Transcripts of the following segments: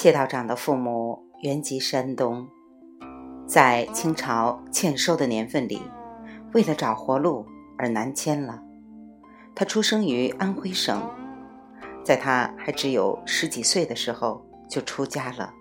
谢道长的父母原籍山东，在清朝欠收的年份里，为了找活路而南迁了。他出生于安徽省，在他还只有十几岁的时候就出家了。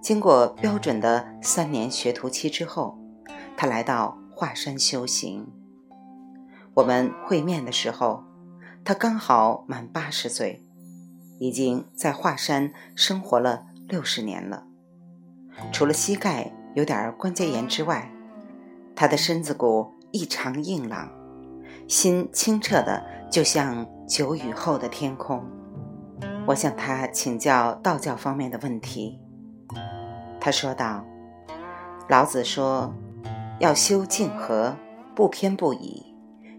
经过标准的三年学徒期之后，他来到华山修行。我们会面的时候，他刚好满八十岁。已经在华山生活了六十年了，除了膝盖有点关节炎之外，他的身子骨异常硬朗，心清澈的就像久雨后的天空。我向他请教道教方面的问题，他说道：“老子说，要修静和，不偏不倚，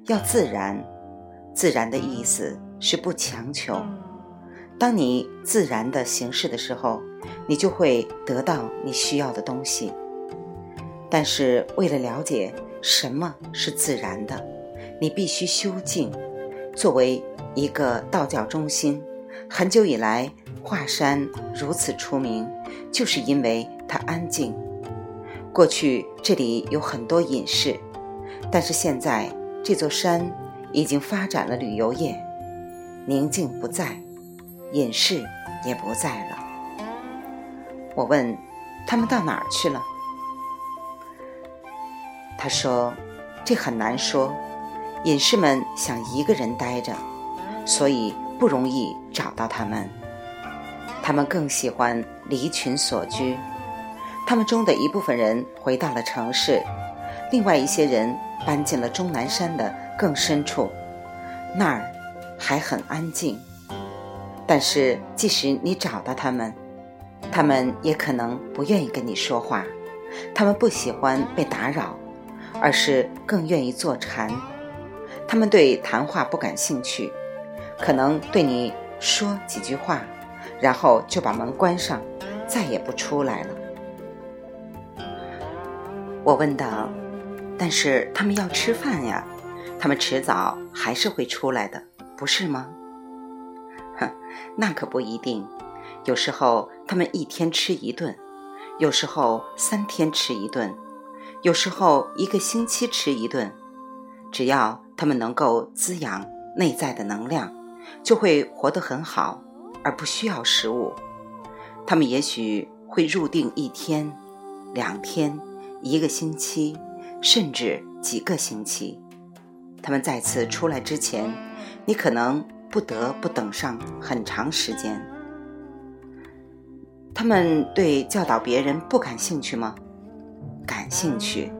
要自然。自然的意思是不强求。”当你自然的行事的时候，你就会得到你需要的东西。但是为了了解什么是自然的，你必须修静。作为一个道教中心，很久以来华山如此出名，就是因为它安静。过去这里有很多隐士，但是现在这座山已经发展了旅游业，宁静不在。隐士也不在了。我问他们到哪儿去了？他说：“这很难说。隐士们想一个人待着，所以不容易找到他们。他们更喜欢离群所居。他们中的一部分人回到了城市，另外一些人搬进了终南山的更深处，那儿还很安静。”但是，即使你找到他们，他们也可能不愿意跟你说话。他们不喜欢被打扰，而是更愿意坐禅。他们对谈话不感兴趣，可能对你说几句话，然后就把门关上，再也不出来了。我问道：“但是他们要吃饭呀，他们迟早还是会出来的，不是吗？”那可不一定。有时候他们一天吃一顿，有时候三天吃一顿，有时候一个星期吃一顿。只要他们能够滋养内在的能量，就会活得很好，而不需要食物。他们也许会入定一天、两天、一个星期，甚至几个星期。他们再次出来之前，你可能。不得不等上很长时间。他们对教导别人不感兴趣吗？感兴趣，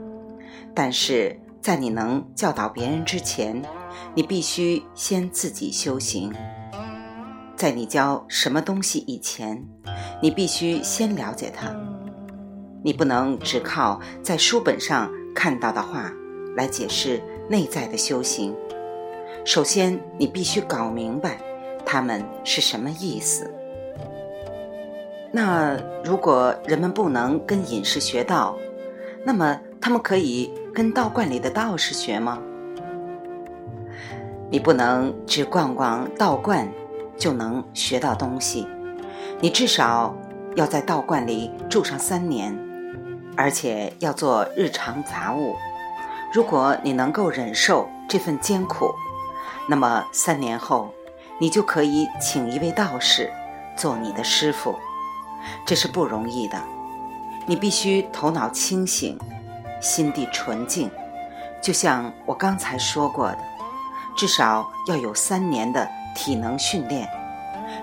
但是在你能教导别人之前，你必须先自己修行。在你教什么东西以前，你必须先了解它。你不能只靠在书本上看到的话来解释内在的修行。首先，你必须搞明白他们是什么意思。那如果人们不能跟隐士学道，那么他们可以跟道观里的道士学吗？你不能只逛逛道观就能学到东西，你至少要在道观里住上三年，而且要做日常杂物。如果你能够忍受这份艰苦，那么三年后，你就可以请一位道士做你的师傅，这是不容易的。你必须头脑清醒，心地纯净，就像我刚才说过的，至少要有三年的体能训练，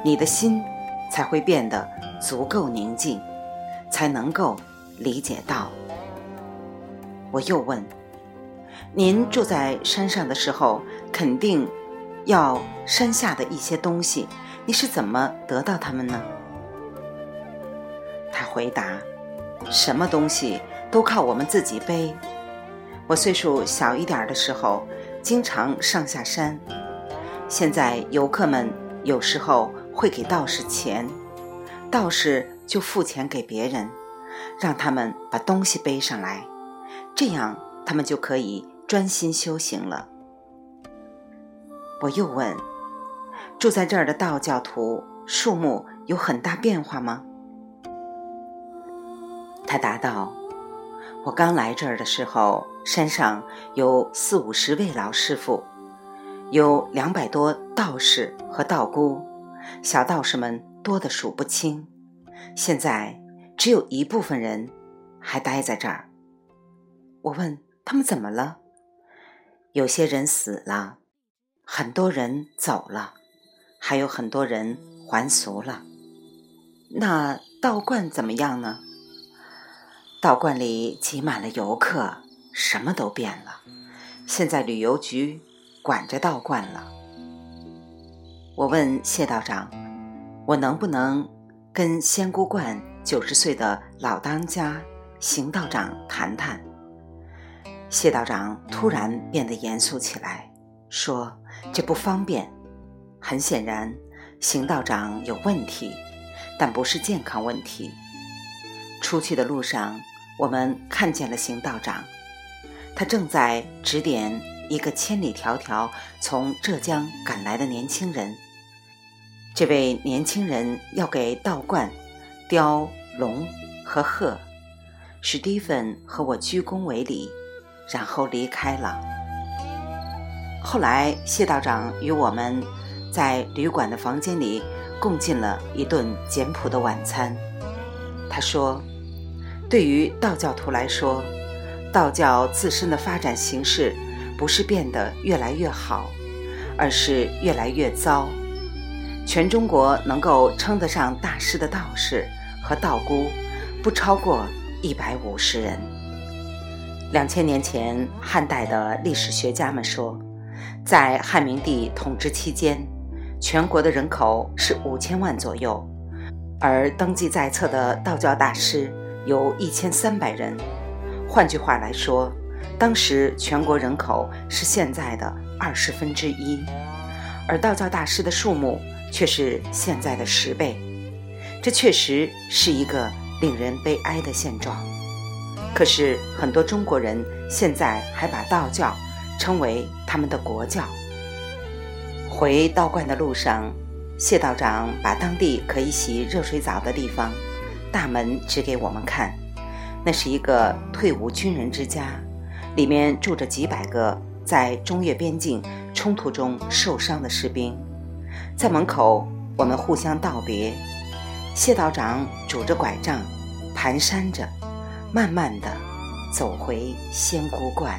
你的心才会变得足够宁静，才能够理解到。我又问。您住在山上的时候，肯定要山下的一些东西，你是怎么得到它们呢？他回答：“什么东西都靠我们自己背。我岁数小一点的时候，经常上下山。现在游客们有时候会给道士钱，道士就付钱给别人，让他们把东西背上来，这样他们就可以。”专心修行了。我又问：“住在这儿的道教徒数目有很大变化吗？”他答道：“我刚来这儿的时候，山上有四五十位老师傅，有两百多道士和道姑，小道士们多得数不清。现在只有一部分人还待在这儿。”我问他们怎么了？有些人死了，很多人走了，还有很多人还俗了。那道观怎么样呢？道观里挤满了游客，什么都变了。现在旅游局管着道观了。我问谢道长：“我能不能跟仙姑观九十岁的老当家邢道长谈谈？”谢道长突然变得严肃起来，说：“这不方便。很显然，邢道长有问题。”但不是健康问题。出去的路上，我们看见了邢道长，他正在指点一个千里迢迢从浙江赶来的年轻人。这位年轻人要给道观雕龙和鹤。史蒂芬和我鞠躬为礼，然后离开了。后来，谢道长与我们在旅馆的房间里。共进了一顿简朴的晚餐。他说：“对于道教徒来说，道教自身的发展形势不是变得越来越好，而是越来越糟。全中国能够称得上大师的道士和道姑，不超过一百五十人。两千年前，汉代的历史学家们说，在汉明帝统治期间。”全国的人口是五千万左右，而登记在册的道教大师有一千三百人。换句话来说，当时全国人口是现在的二十分之一，而道教大师的数目却是现在的十倍。这确实是一个令人悲哀的现状。可是很多中国人现在还把道教称为他们的国教。回道观的路上，谢道长把当地可以洗热水澡的地方大门指给我们看。那是一个退伍军人之家，里面住着几百个在中越边境冲突中受伤的士兵。在门口，我们互相道别。谢道长拄着拐杖，蹒跚着，慢慢地走回仙姑观。